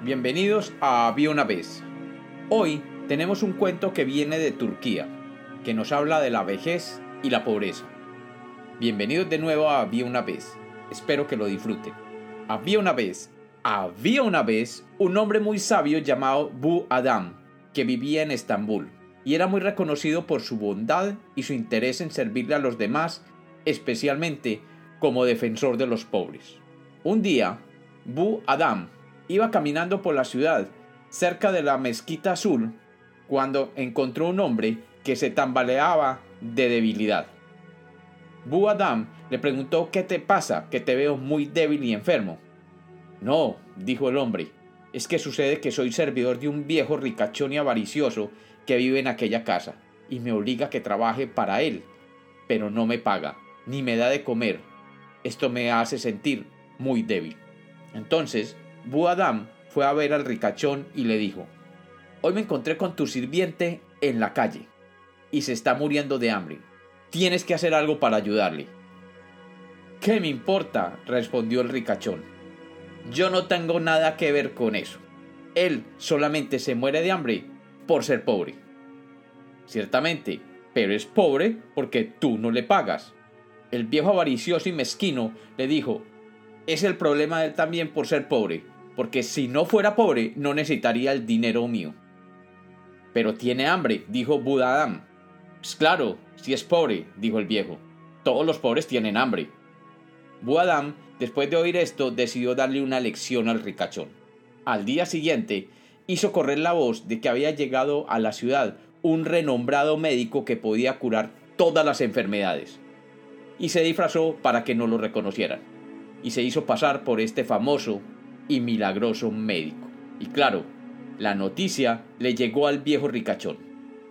Bienvenidos a Había una vez. Hoy tenemos un cuento que viene de Turquía, que nos habla de la vejez y la pobreza. Bienvenidos de nuevo a Había una vez. Espero que lo disfruten. Había una vez, había una vez un hombre muy sabio llamado Bu Adam, que vivía en Estambul y era muy reconocido por su bondad y su interés en servirle a los demás, especialmente como defensor de los pobres. Un día, Bu Adam Iba caminando por la ciudad, cerca de la mezquita azul, cuando encontró un hombre que se tambaleaba de debilidad. Bu Adam le preguntó ¿Qué te pasa? Que te veo muy débil y enfermo. No, dijo el hombre, es que sucede que soy servidor de un viejo ricachón y avaricioso que vive en aquella casa, y me obliga a que trabaje para él, pero no me paga, ni me da de comer. Esto me hace sentir muy débil. Entonces Buadam fue a ver al ricachón y le dijo, Hoy me encontré con tu sirviente en la calle y se está muriendo de hambre. Tienes que hacer algo para ayudarle. ¿Qué me importa? respondió el ricachón. Yo no tengo nada que ver con eso. Él solamente se muere de hambre por ser pobre. Ciertamente, pero es pobre porque tú no le pagas. El viejo avaricioso y mezquino le dijo, es el problema de él también por ser pobre porque si no fuera pobre no necesitaría el dinero mío. Pero tiene hambre, dijo Budadam. Pues claro, si es pobre, dijo el viejo. Todos los pobres tienen hambre. Budadam, después de oír esto, decidió darle una lección al ricachón. Al día siguiente, hizo correr la voz de que había llegado a la ciudad un renombrado médico que podía curar todas las enfermedades. Y se disfrazó para que no lo reconocieran. Y se hizo pasar por este famoso y milagroso médico. Y claro, la noticia le llegó al viejo ricachón.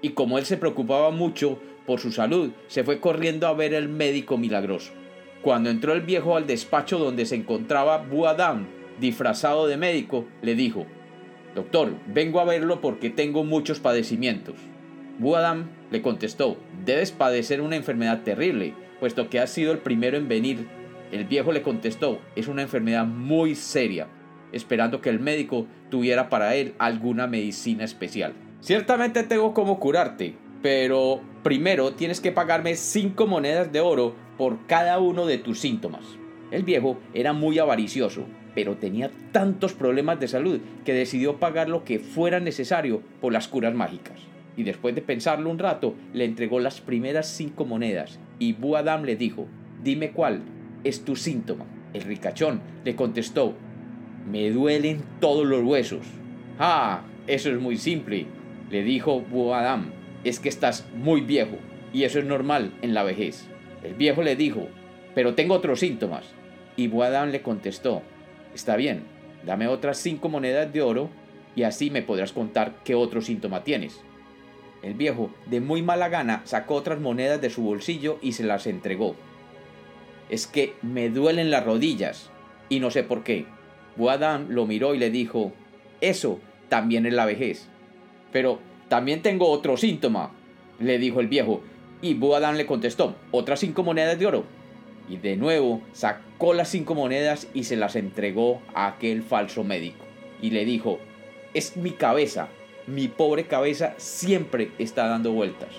Y como él se preocupaba mucho por su salud, se fue corriendo a ver al médico milagroso. Cuando entró el viejo al despacho donde se encontraba Buadam, disfrazado de médico, le dijo, Doctor, vengo a verlo porque tengo muchos padecimientos. Buadam le contestó, debes padecer una enfermedad terrible, puesto que has sido el primero en venir. El viejo le contestó, es una enfermedad muy seria, esperando que el médico tuviera para él alguna medicina especial. Ciertamente tengo como curarte, pero primero tienes que pagarme cinco monedas de oro por cada uno de tus síntomas. El viejo era muy avaricioso, pero tenía tantos problemas de salud que decidió pagar lo que fuera necesario por las curas mágicas. Y después de pensarlo un rato, le entregó las primeras cinco monedas y Buadam le dijo, dime cuál es tu síntoma. El ricachón le contestó, me duelen todos los huesos. Ah, eso es muy simple, le dijo Buadam. Es que estás muy viejo, y eso es normal en la vejez. El viejo le dijo, pero tengo otros síntomas. Y Buadam le contestó, está bien, dame otras cinco monedas de oro y así me podrás contar qué otro síntoma tienes. El viejo, de muy mala gana, sacó otras monedas de su bolsillo y se las entregó. Es que me duelen las rodillas y no sé por qué. Buadam lo miró y le dijo, eso también es la vejez. Pero también tengo otro síntoma, le dijo el viejo, y Buadam le contestó, otras cinco monedas de oro. Y de nuevo sacó las cinco monedas y se las entregó a aquel falso médico. Y le dijo, es mi cabeza, mi pobre cabeza siempre está dando vueltas.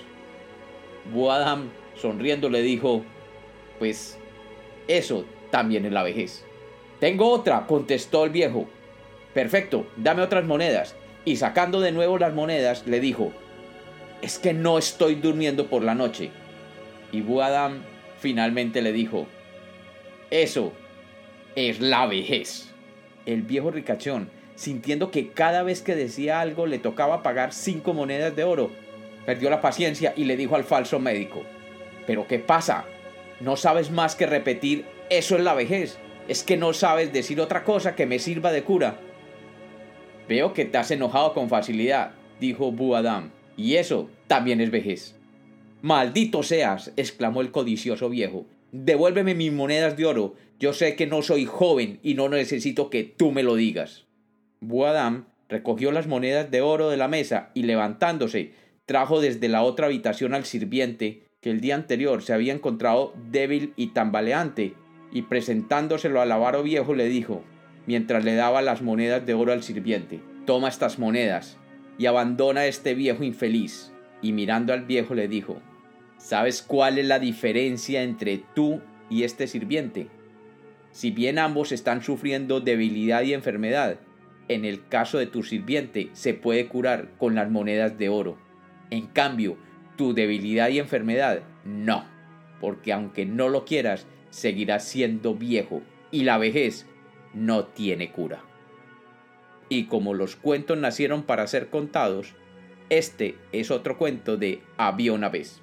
Buadam, sonriendo, le dijo, pues eso también es la vejez. Tengo otra, contestó el viejo. Perfecto, dame otras monedas. Y sacando de nuevo las monedas, le dijo, es que no estoy durmiendo por la noche. Y Buadam finalmente le dijo, eso es la vejez. El viejo ricachón, sintiendo que cada vez que decía algo le tocaba pagar cinco monedas de oro, perdió la paciencia y le dijo al falso médico, ¿pero qué pasa? ¿No sabes más que repetir, eso es la vejez? Es que no sabes decir otra cosa que me sirva de cura. Veo que te has enojado con facilidad, dijo Buadam, y eso también es vejez. Maldito seas, exclamó el codicioso viejo. Devuélveme mis monedas de oro. Yo sé que no soy joven y no necesito que tú me lo digas. Buadam recogió las monedas de oro de la mesa y levantándose, trajo desde la otra habitación al sirviente que el día anterior se había encontrado débil y tambaleante y presentándoselo al avaro viejo le dijo, mientras le daba las monedas de oro al sirviente. Toma estas monedas y abandona a este viejo infeliz. Y mirando al viejo le dijo, ¿sabes cuál es la diferencia entre tú y este sirviente? Si bien ambos están sufriendo debilidad y enfermedad, en el caso de tu sirviente se puede curar con las monedas de oro. En cambio, tu debilidad y enfermedad no, porque aunque no lo quieras, seguirás siendo viejo y la vejez no tiene cura. Y como los cuentos nacieron para ser contados, este es otro cuento de Había una vez.